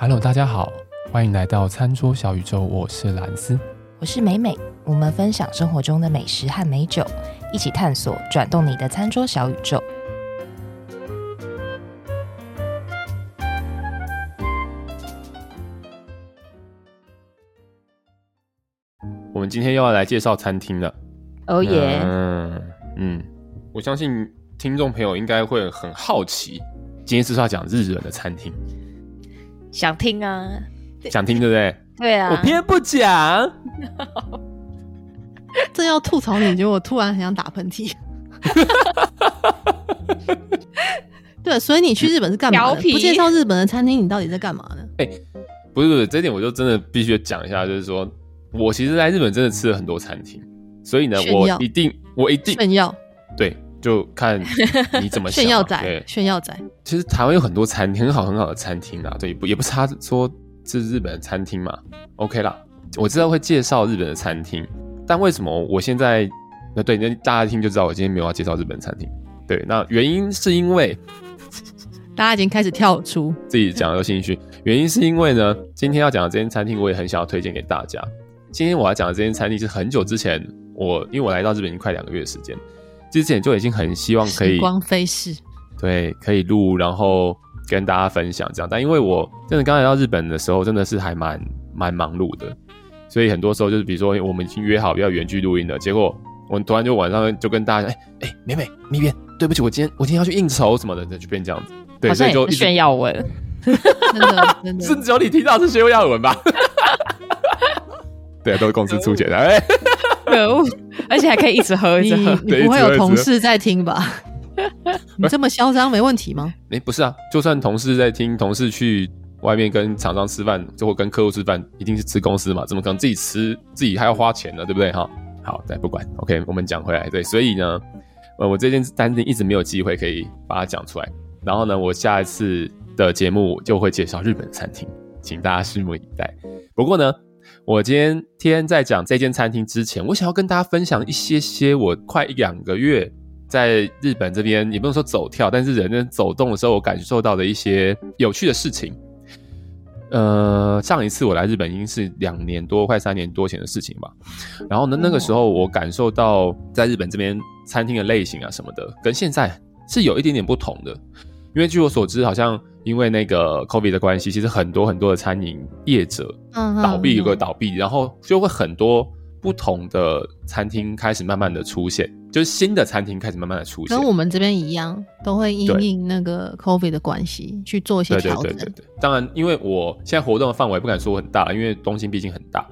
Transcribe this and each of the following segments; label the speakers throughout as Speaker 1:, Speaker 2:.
Speaker 1: Hello，大家好，欢迎来到餐桌小宇宙。我是兰斯，
Speaker 2: 我是美美。我们分享生活中的美食和美酒，一起探索转动你的餐桌小宇宙。
Speaker 1: 我们今天又要来介绍餐厅了。
Speaker 2: 哦耶！
Speaker 1: 嗯嗯，我相信听众朋友应该会很好奇，今天是不是要讲日本的餐厅？
Speaker 2: 想听啊，
Speaker 1: 想听对不对？
Speaker 2: 对啊，
Speaker 1: 我偏不讲。
Speaker 3: 正要吐槽你，结果我突然很想打喷嚏。对，所以你去日本是干嘛的？不介绍日本的餐厅，你到底在干嘛呢？
Speaker 1: 哎、欸，不是不是，这点我就真的必须讲一下，就是说我其实在日本真的吃了很多餐厅，所以呢，我一定我一定
Speaker 3: 炫耀。
Speaker 1: 对，就看你怎么
Speaker 3: 炫耀仔，炫耀仔。
Speaker 1: 其实台湾有很多餐厅，很好很好的餐厅啊，对，不也不差说是日本的餐厅嘛。OK 啦，我知道会介绍日本的餐厅。但为什么我现在那对那大家一听就知道我今天没有要介绍日本餐厅？对，那原因是因为
Speaker 3: 大家已经开始跳出
Speaker 1: 自己讲的有兴趣。原因是因为呢，今天要讲的这间餐厅我也很想要推荐给大家。今天我要讲的这间餐厅是很久之前我因为我来到日本已经快两个月的时间，之前就已经很希望可以时
Speaker 3: 光飞逝，
Speaker 1: 对，可以录然后跟大家分享这样。但因为我真的刚来到日本的时候真的是还蛮蛮忙碌的。所以很多时候就是，比如说我们已经约好要远距录音了，结果我们突然就晚上就跟大家，哎、欸、哎、欸，美美咪边，对不起，我今天我今天要去应酬什么的，就变这样子。对，所以就
Speaker 2: 炫耀文，
Speaker 3: 真 的真的，
Speaker 1: 是只有你听到是炫耀文吧？对，都是公司出钱的，哎，
Speaker 2: 可恶，而且还可以一直喝一直喝，
Speaker 3: 你不会有同事在听吧？你这么嚣张没问题吗？
Speaker 1: 哎、欸，不是啊，就算同事在听，同事去。外面跟厂商吃饭，就会跟客户吃饭，一定是吃公司嘛？怎么可能自己吃自己还要花钱呢？对不对？哈，好，再不管，OK，我们讲回来，对，所以呢，呃，我这件餐厅一直没有机会可以把它讲出来。然后呢，我下一次的节目就会介绍日本餐厅，请大家拭目以待。不过呢，我今天天在讲这间餐厅之前，我想要跟大家分享一些些我快一两个月在日本这边，也不能说走跳，但是人在走动的时候，我感受到的一些有趣的事情。呃，上一次我来日本已经是两年多，快三年多前的事情吧。然后呢，那个时候我感受到在日本这边餐厅的类型啊什么的，跟现在是有一点点不同的。因为据我所知，好像因为那个 COVID 的关系，其实很多很多的餐饮业者倒闭有个倒闭，然后就会很多。不同的餐厅开始慢慢的出现，就是新的餐厅开始慢慢的出现，
Speaker 3: 跟我们这边一样，都会因应那个 COVID 的关系去做一些调整。对对对对对。
Speaker 1: 当然，因为我现在活动的范围不敢说很大，因为东京毕竟很大。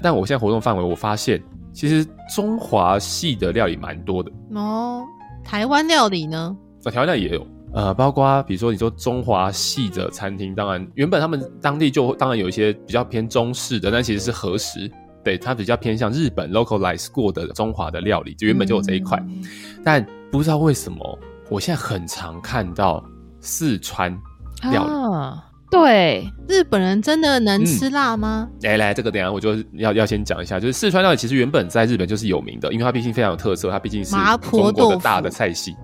Speaker 1: 但我现在活动范围，我发现其实中华系的料理蛮多的
Speaker 3: 哦。台湾料理呢？
Speaker 1: 在台湾料理也有，呃，包括比如说你说中华系的餐厅，当然原本他们当地就当然有一些比较偏中式的，但其实是和食。对，它比较偏向日本 localize 过的中华的料理，就原本就有这一块，嗯，但不知道为什么，我现在很常看到四川料理。
Speaker 2: 啊，对，
Speaker 3: 日本人真的能吃辣吗？
Speaker 1: 来、嗯、来，这个等一下我就要要先讲一下，就是四川料理其实原本在日本就是有名的，因为它毕竟非常有特色，它毕竟是中国的大的菜系。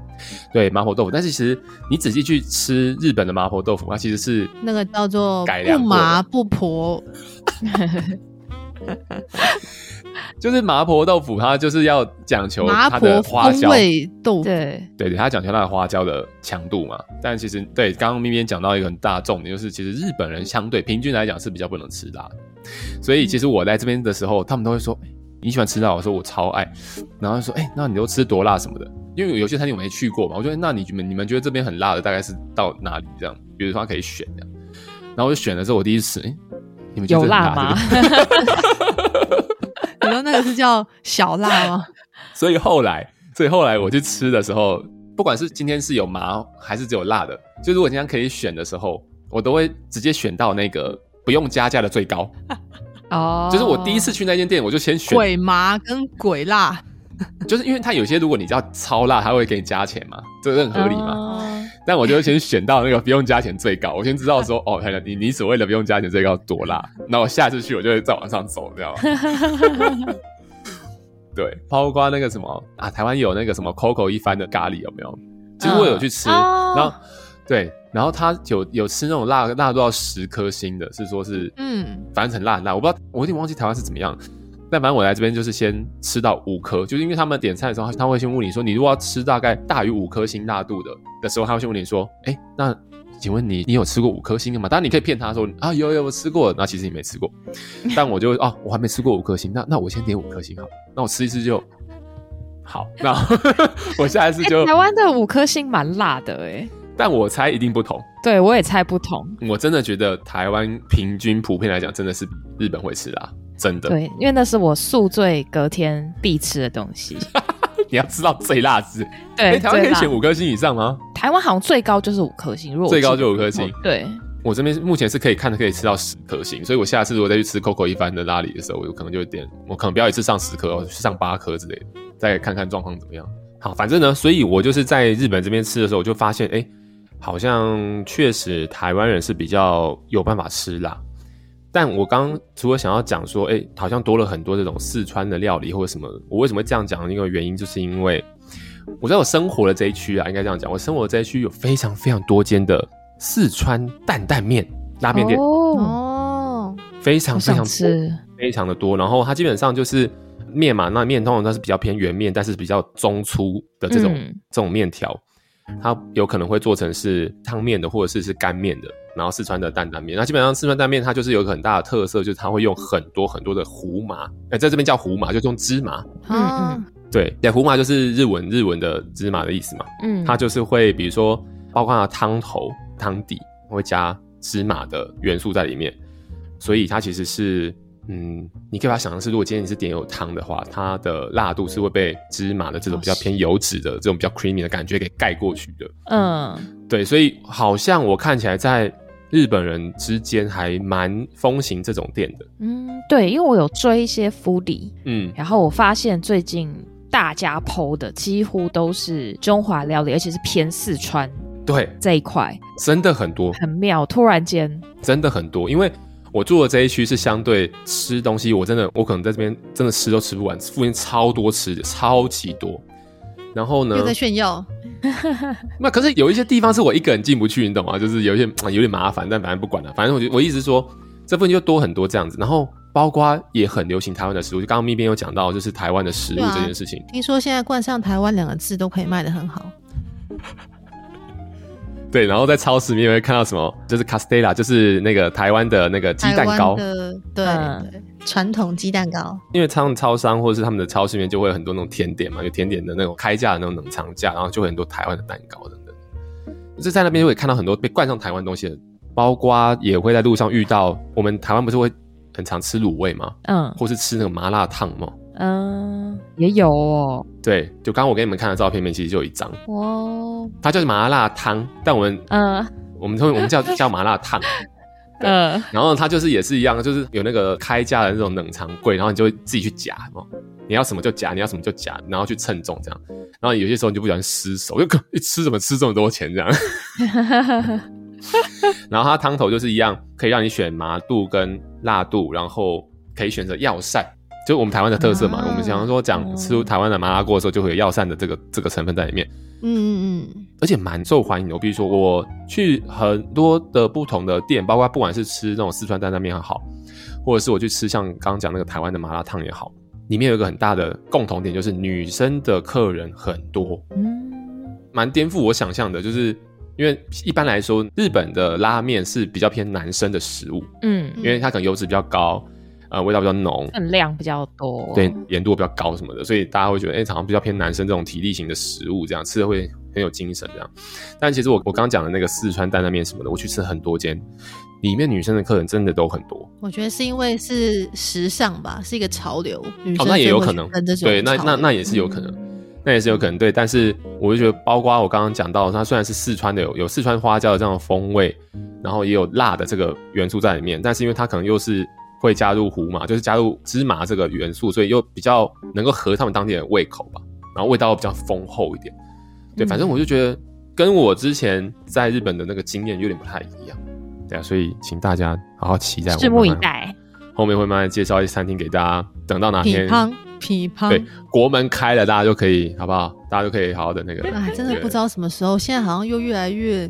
Speaker 1: 对，麻婆豆腐，但是其实你仔细去吃日本的麻婆豆腐，它其实是
Speaker 3: 那个叫做不麻不婆。
Speaker 1: 就是麻婆豆腐，它就是要讲求它的花椒
Speaker 3: 味豆腐，
Speaker 1: 对对对，它讲求它的花椒的强度嘛。但其实对，刚刚咪咪讲到一个很大的重点，就是其实日本人相对平均来讲是比较不能吃辣的。所以其实我来这边的时候，他们都会说：“欸，你喜欢吃辣？”我说：“我超爱。”然后说：“哎，那你都吃多辣什么的？”因为有些餐厅我没去过嘛，我觉得那你们你们觉得这边很辣的大概是到哪里这样？比如说他可以选这样，然后我就选的时候，我第一次吃，哎。你们有辣吗？
Speaker 3: 你说那个是叫小辣吗？
Speaker 1: 所以后来，所以后来我去吃的时候，不管是今天是有麻还是只有辣的，就如果今天可以选的时候，我都会直接选到那个不用加价的最高。
Speaker 2: 哦，
Speaker 1: 就是我第一次去那间店，我就先选
Speaker 3: 鬼麻跟鬼辣，
Speaker 1: 就是因为它有些如果你叫超辣，它会给你加钱嘛，这个很合理嘛。哦但我就先选到那个不用加钱最高，我先知道说 哦，你你所谓的不用加钱最高多辣，那我下次去我就会再往上走，知道吗？对，包括那个什么啊，台湾有那个什么 Coco 一番的咖喱有没有？其实我有去吃，oh. 然后对，然后他有有吃那种辣辣度到十颗星的，是说是嗯，反正很辣很辣。我不知道，我有点忘记台湾是怎么样。但反正我来这边就是先吃到五颗，就是因为他们点菜的时候，他会先问你说，你如果要吃大概大于五颗星辣度的的时候，他会先问你说，哎，那请问你你有吃过五颗星的吗？当然你可以骗他说啊有有我吃过，那其实你没吃过。但我就哦，我还没吃过五颗星，那那我先点五颗星好，那我吃一次就好。那我下一次就
Speaker 2: 台湾的五颗星蛮辣的哎，
Speaker 1: 但我猜一定不同。
Speaker 2: 对，我也猜不同。
Speaker 1: 我真的觉得台湾平均普遍来讲，真的是比日本会吃辣。真的，
Speaker 2: 对，因为那是我宿醉隔天必吃的东西。
Speaker 1: 你要吃到最辣是，
Speaker 2: 对，
Speaker 1: 欸、台湾可以选五颗星以上吗？
Speaker 2: 台湾好像最高就是五颗星，如果
Speaker 1: 最高就五颗星。
Speaker 2: 对，
Speaker 1: 我这边目前是可以看的，可以吃到十颗星，所以我下次如果再去吃 Coco 一番的拉里的时候，我有可能就有点，我可能不要一次上十颗，我去上八颗之类的，再看看状况怎么样。好，反正呢，所以我就是在日本这边吃的时候，我就发现，哎、欸，好像确实台湾人是比较有办法吃辣。但我刚刚除了想要讲说，哎、欸，好像多了很多这种四川的料理或者什么，我为什么会这样讲？一个原因就是因为我在我生活的这一区啊，应该这样讲，我生活的这一区有非常非常多间的四川担担面拉面店
Speaker 2: 哦，
Speaker 1: 非常非常吃，非常的多。然后它基本上就是面嘛，那面通常它是比较偏圆面，但是比较中粗的这种、嗯、这种面条。它有可能会做成是汤面的，或者是是干面的，然后四川的担担面。那基本上四川担面它就是有很大的特色，就是它会用很多很多的胡麻，哎，在这边叫胡麻，就是用芝麻。嗯嗯，对，对，胡麻就是日文日文的芝麻的意思嘛。嗯，它就是会比如说，包括它汤头、汤底会加芝麻的元素在里面，所以它其实是。嗯，你可以把它想象是，如果今天你是点有汤的话，它的辣度是会被芝麻的这种比较偏油脂的这种比较 creamy 的感觉给盖过去的。嗯，对，所以好像我看起来在日本人之间还蛮风行这种店的。
Speaker 2: 嗯，对，因为我有追一些 foodie，嗯，然后我发现最近大家 po 的几乎都是中华料理，而且是偏四川
Speaker 1: 对
Speaker 2: 这一块，
Speaker 1: 真的很多，
Speaker 2: 很妙，突然间
Speaker 1: 真的很多，因为。我住的这一区是相对吃东西，我真的我可能在这边真的吃都吃不完，附近超多吃的，超级多。然后呢？又
Speaker 3: 在炫耀。
Speaker 1: 那可是有一些地方是我一个人进不去，你懂吗？就是有一些有点麻烦，但反正不管了。反正我就我一直说，这附近就多很多这样子。然后包括也很流行台湾的食物，就刚刚咪边有讲到，就是台湾的食物这件事情。
Speaker 3: 啊、听说现在冠上台湾两个字都可以卖的很好。
Speaker 1: 对，然后在超市里面会看到什么，就是 Castella，就是那个台湾的那个鸡蛋糕，
Speaker 3: 对对，传统鸡蛋糕。
Speaker 1: 因为他们超商或者是他们的超市里面就会有很多那种甜点嘛，有甜点的那种开架的那种冷藏架，然后就会很多台湾的蛋糕等等。就在那边就会看到很多被冠上台湾东西的，包括也会在路上遇到。我们台湾不是会很常吃卤味吗？嗯，或是吃那个麻辣烫吗？
Speaker 2: 嗯，也有哦。
Speaker 1: 对，就刚刚我给你们看的照片里面，其实就有一张。哇，它叫麻辣烫，但我们嗯，我们通我们叫 叫麻辣烫。嗯，然后它就是也是一样，就是有那个开架的那种冷藏柜，然后你就会自己去夹嘛，你要什么就夹，你要什么就夹，然后去称重这样。然后有些时候你就不小心失手，就 一吃怎么吃这么多钱这样。然后它汤头就是一样，可以让你选麻度跟辣度，然后可以选择药膳。就我们台湾的特色嘛，啊、我们想说讲吃台湾的麻辣锅的时候，就会有药膳的这个这个成分在里面。嗯嗯嗯，而且蛮受欢迎的。我比如说，我去很多的不同的店，包括不管是吃那种四川担担面也好，或者是我去吃像刚刚讲那个台湾的麻辣烫也好，里面有一个很大的共同点，就是女生的客人很多。嗯，蛮颠覆我想象的，就是因为一般来说，日本的拉面是比较偏男生的食物。嗯，因为它可能油脂比较高。呃，味道比较浓，
Speaker 2: 分量比较多，
Speaker 1: 对，盐度比较高什么的，所以大家会觉得，哎、欸，好像比较偏男生这种体力型的食物，这样吃的会很有精神，这样。但其实我我刚刚讲的那个四川担担面什么的，我去吃很多间，里面女生的客人真的都很多。
Speaker 3: 我觉得是因为是时尚吧，是一个潮流，女生
Speaker 1: 哦，那也有可能，对，那那那也是有可能，嗯、那也是有可能，对。但是我就觉得，包括我刚刚讲到，它虽然是四川的，有有四川花椒的这样的风味，然后也有辣的这个元素在里面，但是因为它可能又是。会加入胡麻，就是加入芝麻这个元素，所以又比较能够合他们当地人胃口吧。然后味道又比较丰厚一点。对，反正我就觉得跟我之前在日本的那个经验有点不太一样。对啊，所以请大家好好期待，
Speaker 2: 拭目以待。
Speaker 1: 后面会慢慢介绍一些餐厅给大家，等到哪天，
Speaker 3: 批判批判，
Speaker 1: 对，国门开了，大家就可以，好不好？大家就可以好好的那个。
Speaker 3: 哎，真的不知道什么时候，现在好像又越来越。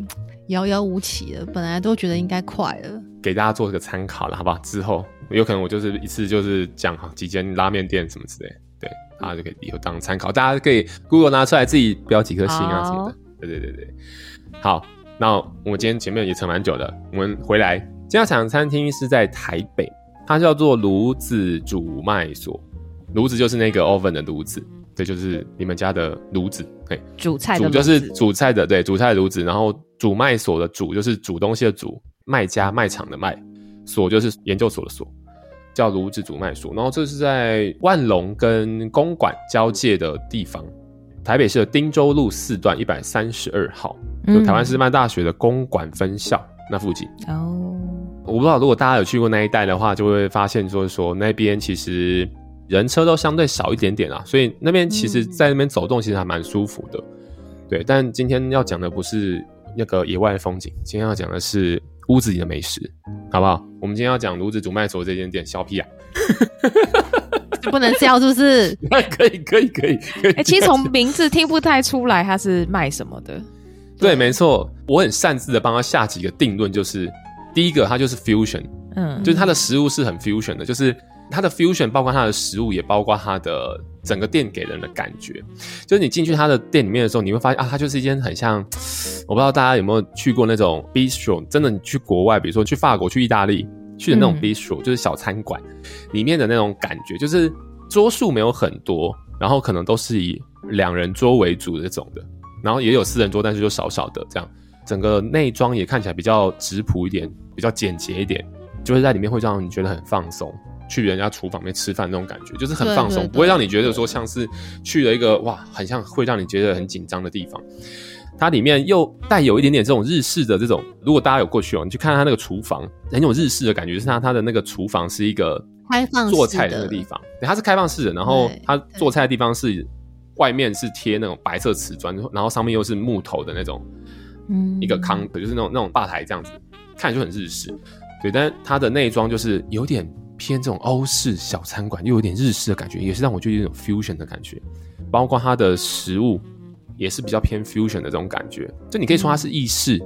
Speaker 3: 遥遥无期了。本来都觉得应该快了，
Speaker 1: 给大家做一个参考了，好不好？之后有可能我就是一次就是讲好几间拉面店什么之类，对，大家就可以以后当参考，大家可以 Google 拿出来自己标几颗星啊什么的。对对对对，好，那我们今天前面也扯蛮久的，我们回来，这家厂餐厅是在台北，它叫做炉子煮卖所，炉子就是那个 oven 的炉子。对就是你们家的炉子，嘿，
Speaker 2: 煮菜的
Speaker 1: 煮就是煮菜的，对，煮菜的炉子。然后煮卖所的煮就是煮东西的煮，卖家卖场的卖，所就是研究所的所，叫炉子煮麦所。然后这是在万隆跟公馆交界的地方，台北市的汀州路四段一百三十二号，就台湾师范大学的公馆分校那附近。哦，我不知道如果大家有去过那一带的话，就会发现就是说那边其实。人车都相对少一点点啊，所以那边其实，在那边走动其实还蛮舒服的，嗯、对。但今天要讲的不是那个野外的风景，今天要讲的是屋子里的美食，好不好？我们今天要讲炉子煮麦所这间店，小屁啊，
Speaker 3: 不能笑是不是？
Speaker 1: 可以可以可以可以。
Speaker 2: 哎、欸，其实从名字听不太出来他是卖什么的。
Speaker 1: 对，对没错，我很擅自的帮他下几个定论，就是第一个，它就是 fusion，嗯，就是它的食物是很 fusion 的，就是。它的 fusion 包括它的食物，也包括它的整个店给人的感觉。就是你进去它的店里面的时候，你会发现啊，它就是一间很像，我不知道大家有没有去过那种 bistro。真的，你去国外，比如说去法国、去意大利去的那种 bistro，、嗯、就是小餐馆里面的那种感觉，就是桌数没有很多，然后可能都是以两人桌为主的这种的，然后也有四人桌，但是就少少的这样。整个内装也看起来比较质朴一点，比较简洁一点，就是在里面会让你觉得很放松。去人家厨房里面吃饭那种感觉，就是很放松，不会让你觉得说像是去了一个哇，很像会让你觉得很紧张的地方。它里面又带有一点点这种日式的这种，如果大家有过去哦，你去看它那个厨房，很有日式的感觉，就是它它的那个厨房是一个开放做菜的那个地方，对，它是开放式的，然后它做菜的地方是外面是贴那种白色瓷砖，然后上面又是木头的那种，嗯，一个康，就是那种那种吧台这样子，看着就很日式，对，但它的内装就是有点。偏这种欧式小餐馆，又有点日式的感觉，也是让我觉得有种 fusion 的感觉。包括它的食物也是比较偏 fusion 的这种感觉。就你可以说它是意式，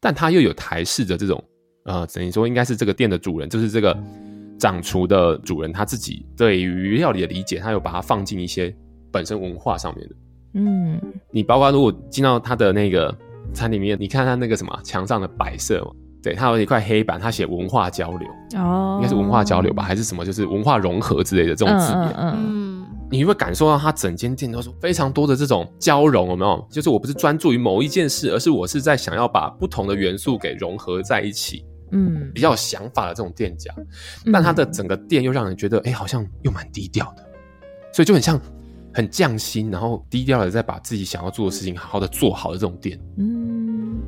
Speaker 1: 但它又有台式的这种，呃，等于说应该是这个店的主人，就是这个掌厨的主人他自己对于料理的理解，他有把它放进一些本身文化上面的。嗯，你包括如果进到他的那个餐里面，你看他那个什么墙上的摆设。对，它有一块黑板，它写文化交流，哦，应该是文化交流吧，还是什么，就是文化融合之类的这种字眼。嗯，嗯，你会感受到它整间店都是非常多的这种交融，有没有？就是我不是专注于某一件事，而是我是在想要把不同的元素给融合在一起。嗯，比较有想法的这种店家，但它的整个店又让人觉得，哎，好像又蛮低调的，所以就很像很匠心，然后低调的在把自己想要做的事情好好的做好的这种店。嗯。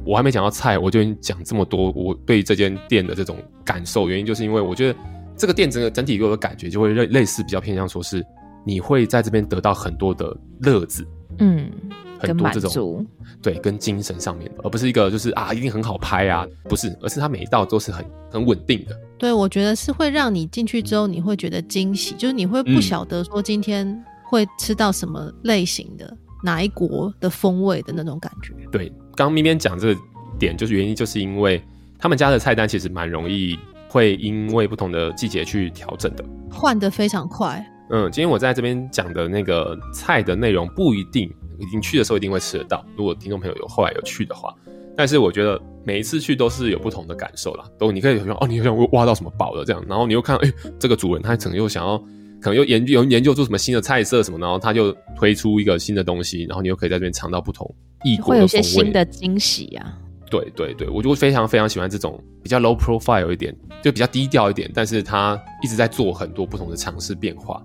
Speaker 1: 我还没讲到菜，我就已经讲这么多。我对这间店的这种感受，原因就是因为我觉得这个店整个整体给我的感觉就会类类似，比较偏向说是你会在这边得到很多的乐子，嗯，很多这种对跟精神上面的，而不是一个就是啊一定很好拍啊，不是，而是它每一道都是很很稳定的。
Speaker 3: 对，我觉得是会让你进去之后你会觉得惊喜，就是你会不晓得说今天会吃到什么类型的、嗯、哪一国的风味的那种感觉。
Speaker 1: 对。刚咪咪讲这个点，就是原因，就是因为他们家的菜单其实蛮容易会因为不同的季节去调整的，
Speaker 3: 换的非常快。
Speaker 1: 嗯，今天我在这边讲的那个菜的内容不一定，你去的时候一定会吃得到。如果听众朋友有后来有去的话，但是我觉得每一次去都是有不同的感受啦。都你可以说哦，你好像挖到什么宝了这样，然后你又看，哎，这个主人他可能又想要，可能又研究有研究出什么新的菜色什么，然后他就推出一个新的东西，然后你又可以在这边尝到不同。
Speaker 2: 会有一些新的惊喜啊！
Speaker 1: 对对对，我就会非常非常喜欢这种比较 low profile 一点，就比较低调一点，但是他一直在做很多不同的尝试变化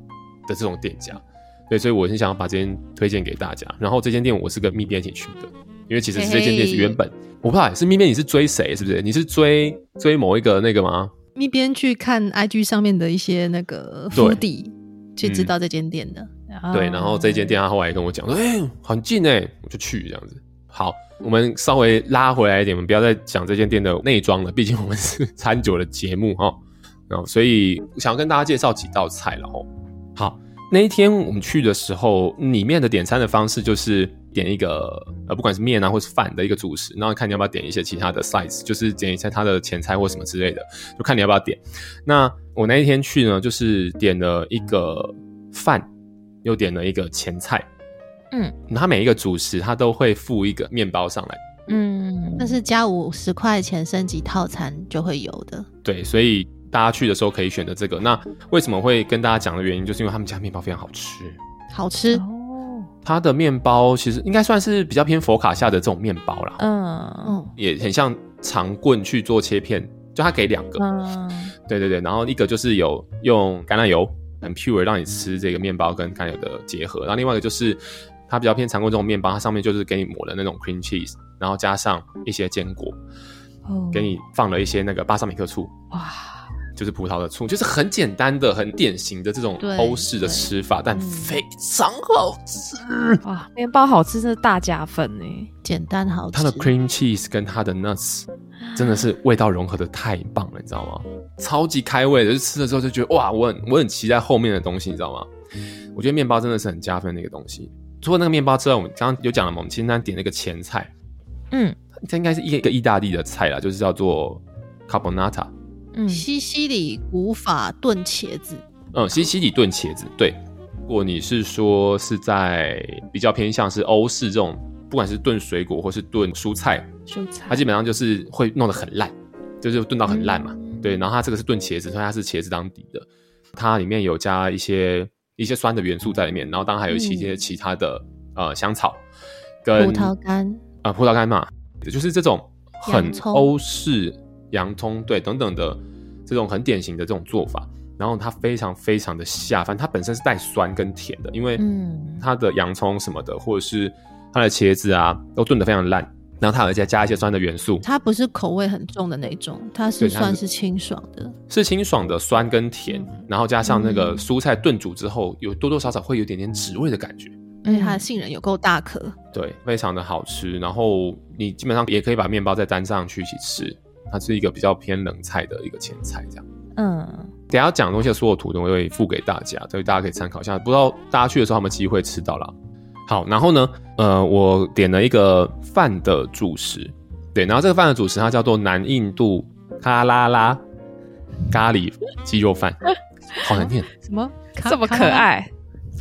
Speaker 1: 的这种店家。对，所以我很想要把这间推荐给大家。然后这间店我是跟蜜边一起去的，因为其实这间店是原本我不知道是蜜边你是追谁是不是？你是追追某一个那个吗？
Speaker 3: 咪边去看 IG 上面的一些那个 foodie 去知道这间店的。
Speaker 1: 对，然后这间店他后来跟我讲说，哎、欸，很近哎，我就去这样子。好，我们稍微拉回来一点，我们不要再讲这间店的内装了，毕竟我们是餐酒的节目哈。然后，所以想要跟大家介绍几道菜了哦。好，那一天我们去的时候，里面的点餐的方式就是点一个呃，不管是面啊或是饭的一个主食，然后看你要不要点一些其他的 size，就是点一下它的前菜或什么之类的，就看你要不要点。那我那一天去呢，就是点了一个饭，又点了一个前菜，嗯，它每一个主食它都会附一个面包上来，
Speaker 3: 嗯，那是加五十块钱升级套餐就会有的，
Speaker 1: 对，所以。大家去的时候可以选择这个。那为什么会跟大家讲的原因，就是因为他们家面包非常好吃，
Speaker 3: 好吃
Speaker 2: 哦。
Speaker 1: 它的面包其实应该算是比较偏佛卡夏的这种面包啦，
Speaker 2: 嗯。嗯，
Speaker 1: 也很像长棍去做切片，就它给两个，嗯，对对对，然后一个就是有用橄榄油很 pure 让你吃这个面包跟橄榄油的结合，然后另外一个就是它比较偏长棍这种面包，它上面就是给你抹了那种 cream cheese，然后加上一些坚果，哦，给你放了一些那个巴萨米克醋，哇。就是葡萄的醋，就是很简单的、很典型的这种欧式的吃法，但非常好吃。
Speaker 2: 哇，面包好吃，真是大加分呢！
Speaker 3: 简单好吃。
Speaker 1: 它的 cream cheese 跟它的 nuts 真的是味道融合的太棒了，你知道吗？超级开胃的，就吃了之后就觉得哇，我很我很期待后面的东西，你知道吗？我觉得面包真的是很加分的一个东西。除了那个面包之外，我们刚刚有讲了嘛，我们清单点那个前菜，
Speaker 2: 嗯，
Speaker 1: 这应该是一个意大利的菜啦，就是叫做 carbonata。
Speaker 3: 嗯，西西里古法炖茄子。
Speaker 1: 嗯，西西里炖茄子。对，如果你是说是在比较偏向是欧式这种，不管是炖水果或是炖蔬菜，
Speaker 2: 蔬菜，
Speaker 1: 它基本上就是会弄得很烂，就是炖到很烂嘛。嗯、对，然后它这个是炖茄子，所以它是茄子当底的，它里面有加一些一些酸的元素在里面，然后当然还有一些其他的、嗯、呃香草跟
Speaker 3: 葡萄干
Speaker 1: 啊、呃、葡萄干嘛，就是这种很欧式。洋葱对等等的这种很典型的这种做法，然后它非常非常的下饭，它本身是带酸跟甜的，因为它的洋葱什么的，或者是它的茄子啊，都炖得非常烂，然后它还再加一些酸的元素，
Speaker 3: 它不是口味很重的那种，它是算是清爽的，
Speaker 1: 是清爽的酸跟甜，然后加上那个蔬菜炖煮之后，有多多少少会有点点脂味的感觉，
Speaker 3: 而且它的杏仁有够大颗，
Speaker 1: 对，非常的好吃，然后你基本上也可以把面包再沾上去一起吃。它是一个比较偏冷菜的一个前菜，这样。
Speaker 2: 嗯，
Speaker 1: 等下讲的东西的所有图都会附给大家，所以大家可以参考一下。不知道大家去的时候有没有机会吃到啦。好，然后呢，呃，我点了一个饭的主食，对，然后这个饭的主食它叫做南印度卡拉拉咖喱鸡肉饭，好难念，
Speaker 2: 什么这么可爱？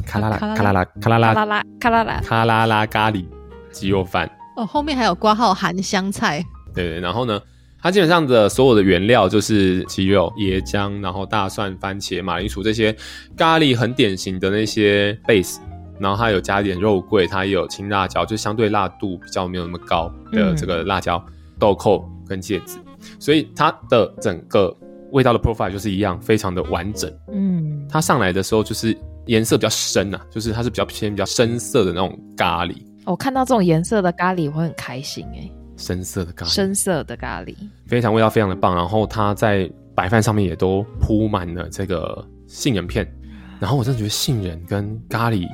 Speaker 1: 卡拉拉卡拉拉卡拉拉
Speaker 2: 卡拉拉卡拉拉
Speaker 1: 卡拉拉咖喱鸡肉饭。
Speaker 3: 哦，后面还有挂号含香菜。
Speaker 1: 对对，然后呢？它基本上的所有的原料就是鸡肉、椰浆，然后大蒜、番茄、马铃薯这些咖喱很典型的那些 base，然后它有加一点肉桂，它也有青辣椒，就相对辣度比较没有那么高的这个辣椒、嗯、豆蔻跟芥子，所以它的整个味道的 profile 就是一样，非常的完整。
Speaker 2: 嗯，
Speaker 1: 它上来的时候就是颜色比较深啊，就是它是比较偏比较深色的那种咖喱。
Speaker 2: 我看到这种颜色的咖喱，我会很开心哎、欸。
Speaker 1: 深色的咖喱，
Speaker 2: 深色的咖喱，
Speaker 1: 非常味道非常的棒。然后它在白饭上面也都铺满了这个杏仁片。然后我真的觉得杏仁跟咖喱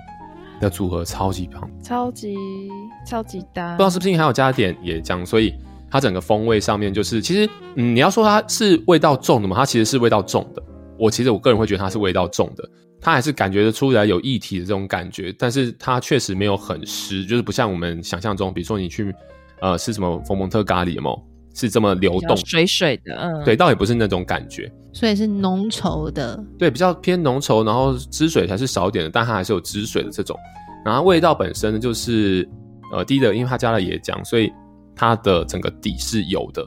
Speaker 1: 的组合超级棒，
Speaker 2: 超级超级搭。
Speaker 1: 不知道是不是因为还有加点椰浆，所以它整个风味上面就是，其实嗯，你要说它是味道重的嘛，它其实是味道重的。我其实我个人会觉得它是味道重的，它还是感觉得出来有液体的这种感觉，但是它确实没有很湿，就是不像我们想象中，比如说你去。呃，是什么佛蒙特咖喱有没有？是这么流动，
Speaker 2: 水水的，嗯，
Speaker 1: 对，倒也不是那种感觉，
Speaker 3: 所以是浓稠的，
Speaker 1: 对，比较偏浓稠，然后汁水才是少点的，但它还是有汁水的这种。然后味道本身呢，就是呃，第一的，因为它加了椰浆，所以它的整个底是有的。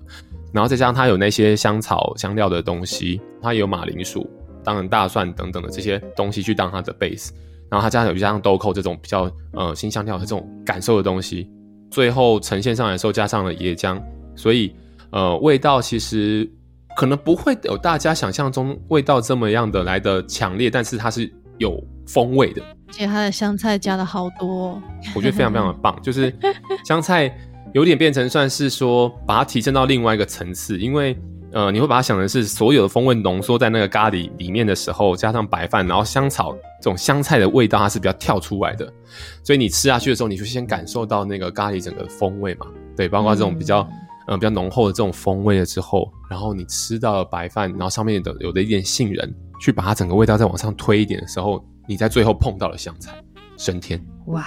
Speaker 1: 然后再加上它有那些香草香料的东西，它也有马铃薯、当然大蒜等等的这些东西去当它的 base。然后它加上有加上豆蔻这种比较呃新香料的这种感受的东西。最后呈现上来的时候加上了椰浆，所以呃味道其实可能不会有大家想象中味道这么样的来的强烈，但是它是有风味的。
Speaker 3: 而且它的香菜加了好多，
Speaker 1: 我觉得非常非常的棒，就是香菜有点变成算是说把它提升到另外一个层次，因为。呃，你会把它想的是所有的风味浓缩在那个咖喱里面的时候，加上白饭，然后香草这种香菜的味道，它是比较跳出来的。所以你吃下去的时候，你就先感受到那个咖喱整个风味嘛，对，包括这种比较呃比较浓厚的这种风味了之后，然后你吃到了白饭，然后上面的有的一点杏仁去把它整个味道再往上推一点的时候，你在最后碰到了香菜，升天！哇，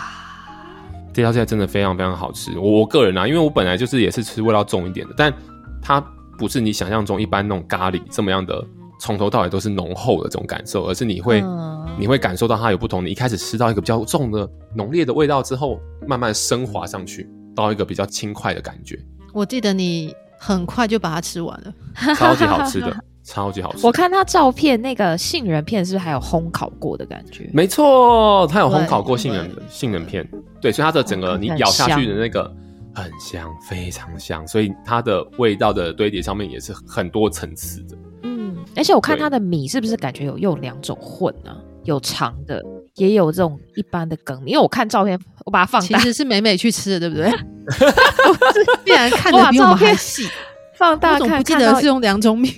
Speaker 1: 这道菜真的非常非常好吃。我我个人啊，因为我本来就是也是吃味道重一点的，但它不是你想象中一般那种咖喱这么样的，从头到尾都是浓厚的这种感受，而是你会、嗯、你会感受到它有不同的。你一开始吃到一个比较重的浓烈的味道之后，慢慢升华上去，到一个比较轻快的感觉。
Speaker 3: 我记得你很快就把它吃完了，
Speaker 1: 超级好吃的，超级好吃。
Speaker 2: 我看他照片，那个杏仁片是不是还有烘烤过的感觉？
Speaker 1: 没错，它有烘烤过杏仁的杏仁片，对，所以它的整个你咬下去的那个很香，非常香，所以它的味道的堆叠上面也是很多层次的。
Speaker 2: 嗯，而且我看它的米是不是感觉有用两种混呢、啊？有长的，也有这种一般的梗，因为我看照片，我把它放大，
Speaker 3: 其实是美美去吃的，对不对？必然看的比我们还细，
Speaker 2: 放大看，
Speaker 3: 不记得是用两种米。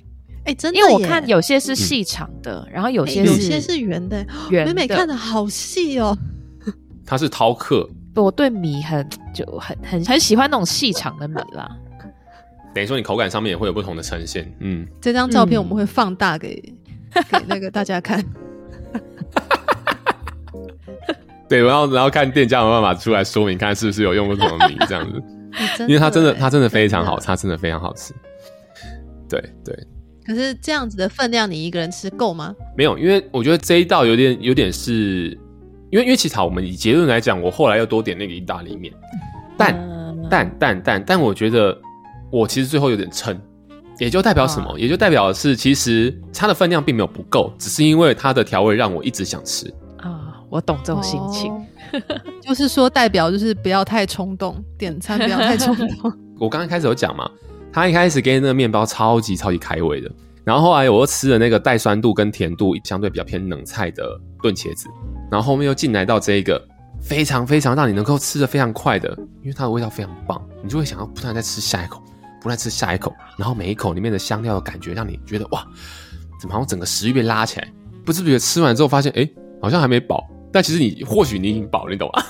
Speaker 3: 哎、欸，真的，
Speaker 2: 因为我看有些是细长的，嗯、然后有些是、欸、有
Speaker 3: 些是圆的，
Speaker 2: 圆的。
Speaker 3: 美美看的好细哦。
Speaker 1: 它是饕客，
Speaker 2: 我对米很就很很很喜欢那种细长的米啦。
Speaker 1: 等于说你口感上面也会有不同的呈现。嗯，
Speaker 3: 这张照片我们会放大给、嗯、给那个大家看。
Speaker 1: 对，然后然后看店家有办法出来说明，看是不是有用不同的米这样子，因为它真的它真的非常好，它真的非常好吃。对对。
Speaker 3: 可是这样子的分量，你一个人吃够吗？
Speaker 1: 没有，因为我觉得这一道有点有点是，因为因为其实我们以结论来讲，我后来又多点那个意大利面，但、嗯、但但但但我觉得我其实最后有点撑，也就代表什么？哦、也就代表的是其实它的分量并没有不够，只是因为它的调味让我一直想吃啊。
Speaker 2: 我懂这种心情，哦、
Speaker 3: 就是说代表就是不要太冲动，点餐不要太冲动。
Speaker 1: 我刚刚开始有讲嘛，他一开始给那个面包超级超级开胃的，然后后来我又吃了那个带酸度跟甜度相对比较偏冷菜的炖茄子，然后后面又进来到这一个非常非常让你能够吃得非常快的，因为它的味道非常棒，你就会想要不断再吃下一口，不断吃下一口，然后每一口里面的香料的感觉让你觉得哇，怎么好像整个食欲被拉起来？不知不觉吃完之后发现，哎，好像还没饱。但其实你或许你已经饱了，你懂吗？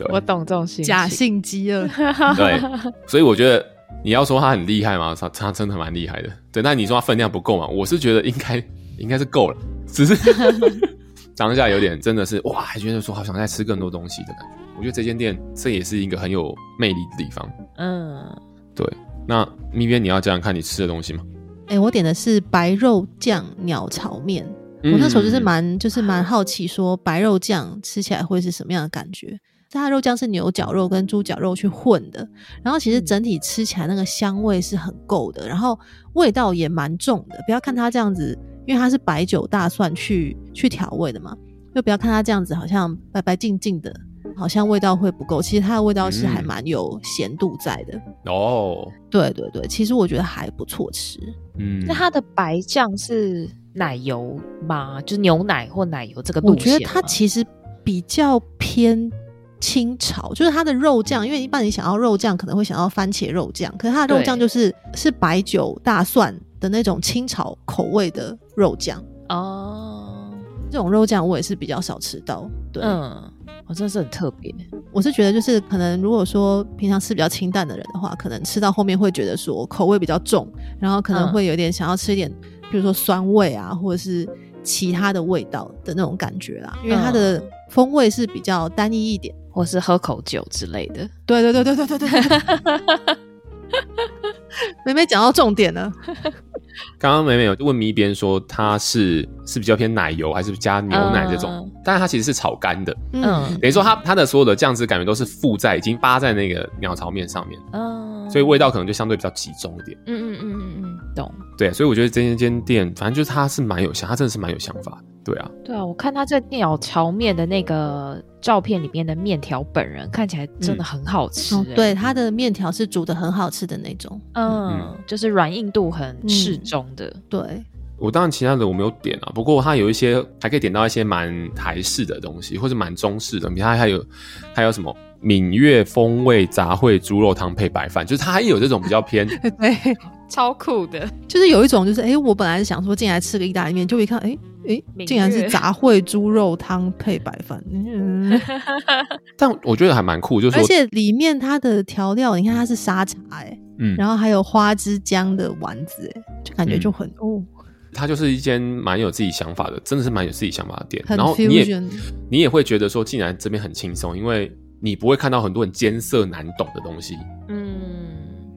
Speaker 2: 我懂这种心
Speaker 3: 假性饥饿。
Speaker 1: 对，所以我觉得你要说他很厉害吗？他他真的蛮厉害的。对，那你说他分量不够嘛？我是觉得应该应该是够了，只是当下有点真的是哇，还觉得说好想再吃更多东西的感觉。我觉得这间店这也是一个很有魅力的地方。嗯，对。那咪边你要这样看你吃的东西吗？
Speaker 3: 哎、欸，我点的是白肉酱鸟炒面。我那时候就是蛮就是蛮好奇，说白肉酱吃起来会是什么样的感觉？它的肉酱是牛绞肉跟猪绞肉去混的，然后其实整体吃起来那个香味是很够的，然后味道也蛮重的。不要看它这样子，因为它是白酒大蒜去去调味的嘛，就不要看它这样子，好像白白净净的，好像味道会不够。其实它的味道是还蛮有咸度在的。
Speaker 1: 哦，
Speaker 3: 对对对，其实我觉得还不错吃。
Speaker 2: 嗯，那它的白酱是奶油吗？就是牛奶或奶油这个路线？我觉得
Speaker 3: 它其实比较偏清炒，就是它的肉酱，因为一般你想要肉酱，可能会想要番茄肉酱，可是它的肉酱就是是白酒大蒜的那种清炒口味的肉酱哦。这种肉酱我也是比较少吃到，对，
Speaker 2: 嗯，我真的是很特别。
Speaker 3: 我是觉得就是可能如果说平常吃比较清淡的人的话，可能吃到后面会觉得说口味比较重，然后可能会有点想要吃一点，比如说酸味啊，或者是其他的味道的那种感觉啦，因为它的风味是比较单一一点。
Speaker 2: 或是喝口酒之类的，
Speaker 3: 对对对对对对对。美美讲到重点了。
Speaker 1: 刚刚美美有问咪边说，它是是比较偏奶油，还是加牛奶这种？嗯、但是它其实是炒干的。嗯，等于说它它的所有的酱汁感觉都是附在已经扒在那个鸟巢面上面。嗯，所以味道可能就相对比较集中一点。
Speaker 2: 嗯嗯嗯嗯嗯，懂。
Speaker 1: 对，所以我觉得这间店，反正就是它是蛮有想，它真的是蛮有想法的。对啊，
Speaker 2: 对啊，我看他这鸟巢面的那个照片里面的面条，本人看起来真的很好吃，欸嗯哦。对，
Speaker 3: 他的面条是煮的很好吃的那种，
Speaker 2: 嗯，嗯就是软硬度很适中的。嗯、
Speaker 3: 对，
Speaker 1: 我当然其他的我没有点啊，不过它有一些还可以点到一些蛮台式的东西，或者蛮中式的，比它还有还有什么闽粤风味杂烩猪肉汤配白饭，就是它还有这种比较偏
Speaker 2: 对。超酷的，
Speaker 3: 就是有一种，就是哎、欸，我本来是想说进来吃个意大利面，就一看，哎、欸、哎、欸，竟然是 杂烩猪肉汤配白饭。嗯，
Speaker 1: 但我觉得还蛮酷，就是，
Speaker 3: 而且里面它的调料，你看它是沙茶、欸，哎，嗯，然后还有花枝姜的丸子，哎，就感觉就很、嗯、哦。
Speaker 1: 它就是一间蛮有自己想法的，真的是蛮有自己想法的店。然后你也你也会觉得说，竟然这边很轻松，因为你不会看到很多很艰涩难懂的东西。嗯，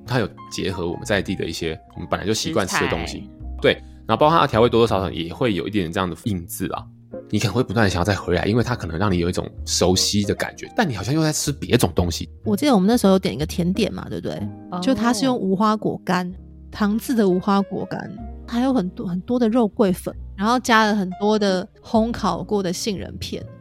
Speaker 1: 它有结合我们在地的一些我们本来就习惯吃的东西，对。然后包括它的调味多多少少也会有一点点这样的印字啊。你可能会不断的想要再回来，因为它可能让你有一种熟悉的感觉，但你好像又在吃别种东西。
Speaker 3: 我记得我们那时候有点一个甜点嘛，对不对？Oh. 就它是用无花果干，糖渍的无花果干，还有很多很多的肉桂粉，然后加了很多的烘烤过的杏仁片，
Speaker 1: 嗯，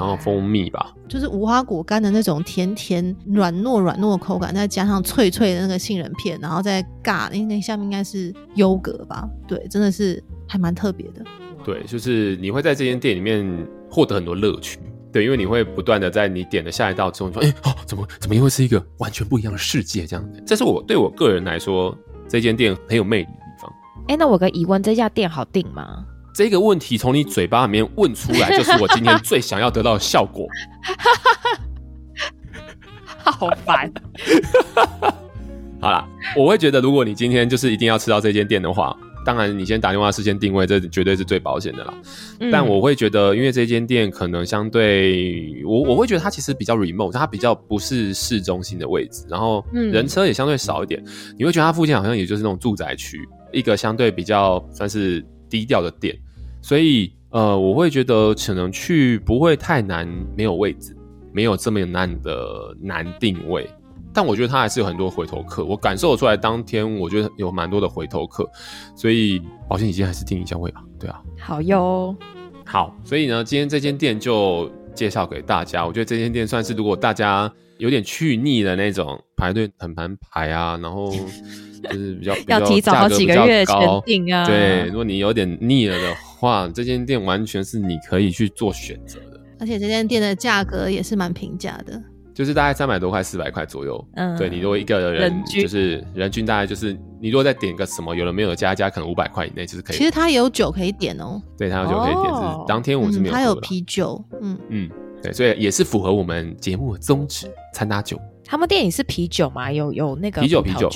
Speaker 1: 然后蜂蜜吧，
Speaker 3: 就是无花果干的那种甜甜软糯软糯的口感，再加上脆脆的那个杏仁片，然后再尬，应该下面应该是优格吧？对，真的是还蛮特别的。
Speaker 1: 对，就是你会在这间店里面获得很多乐趣，对，因为你会不断的在你点的下一道之后，你说，哎，哦，怎么怎么又会是一个完全不一样的世界这样子？这是我对我个人来说，这间店很有魅力的地方。
Speaker 2: 哎，那我有个疑问，这家店好订吗？
Speaker 1: 这个问题从你嘴巴里面问出来，就是我今天最想要得到的效果。
Speaker 2: 好烦。
Speaker 1: 好啦，我会觉得，如果你今天就是一定要吃到这间店的话。当然，你先打电话事先定位，这绝对是最保险的啦。嗯、但我会觉得，因为这间店可能相对我，我会觉得它其实比较 remote，它比较不是市中心的位置，然后人车也相对少一点。嗯、你会觉得它附近好像也就是那种住宅区，一个相对比较算是低调的店。所以，呃，我会觉得可能去不会太难，没有位置，没有这么难的难定位。但我觉得他还是有很多回头客，我感受出来，当天我觉得有蛮多的回头客，所以保险起见还是定一下位吧。对啊，
Speaker 2: 好哟，
Speaker 1: 好，所以呢，今天这间店就介绍给大家。我觉得这间店算是如果大家有点去腻的那种排队很难排啊，然后 就是比较
Speaker 2: 要提早好几个月前定啊。
Speaker 1: 对，如果你有点腻了的话，这间店完全是你可以去做选择的。
Speaker 3: 而且这间店的价格也是蛮平价的。
Speaker 1: 就是大概三百多块、四百块左右。嗯，对，你如果一个人就是人均大概就是你如果再点个什么有了没有的加加，可能五百块以内就是可以。
Speaker 3: 其实它也有酒可以点哦。
Speaker 1: 对，它有酒可以点，是当天我是没有。
Speaker 3: 它有啤酒，嗯
Speaker 1: 嗯，对，所以也是符合我们节目的宗旨，餐搭酒。
Speaker 2: 他们店里是啤酒嘛？有有那个
Speaker 1: 啤酒啤酒。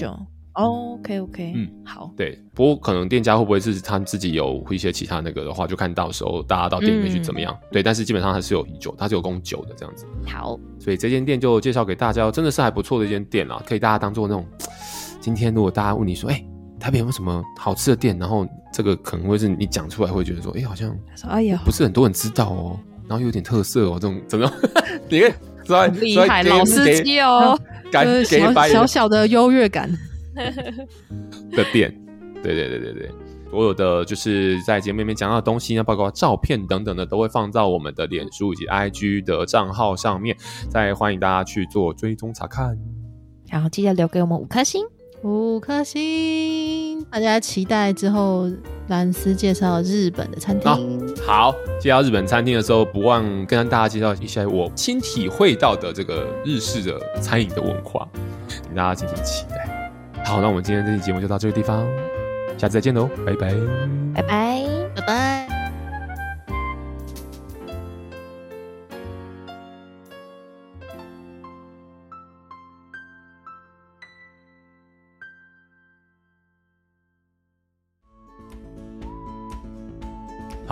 Speaker 2: Oh, OK OK，嗯，好，
Speaker 1: 对，不过可能店家会不会是他自己有一些其他那个的话，就看到时候大家到店里面去怎么样。嗯、对，但是基本上它是有啤酒，它是有供酒的这样子。
Speaker 2: 好，
Speaker 1: 所以这间店就介绍给大家，真的是还不错的一间店啦，可以大家当做那种，今天如果大家问你说，哎、欸，台北有没有什么好吃的店？然后这个可能会是你讲出来会觉得说，哎、欸，好像，
Speaker 2: 哎呀，
Speaker 1: 不是很多人知道哦，然后有点特色哦，这种怎么样？你看，
Speaker 2: 厉害，老司机哦，
Speaker 3: 给小小小的优越感。
Speaker 1: 的店，对对对对对，所有的就是在节目里面讲到的东西呢，包括照片等等的，都会放到我们的脸书以及 IG 的账号上面，再欢迎大家去做追踪查看，
Speaker 2: 然后记得留给我们五颗星，
Speaker 3: 五颗星，大家期待之后兰斯介绍日本的餐厅。
Speaker 1: 哦，好，介绍日本餐厅的时候，不忘跟大家介绍一下我亲体会到的这个日式的餐饮的文化，请大家敬请期待。好，那我们今天这期节目就到这个地方，下次再见喽，拜拜，
Speaker 2: 拜拜，
Speaker 3: 拜拜。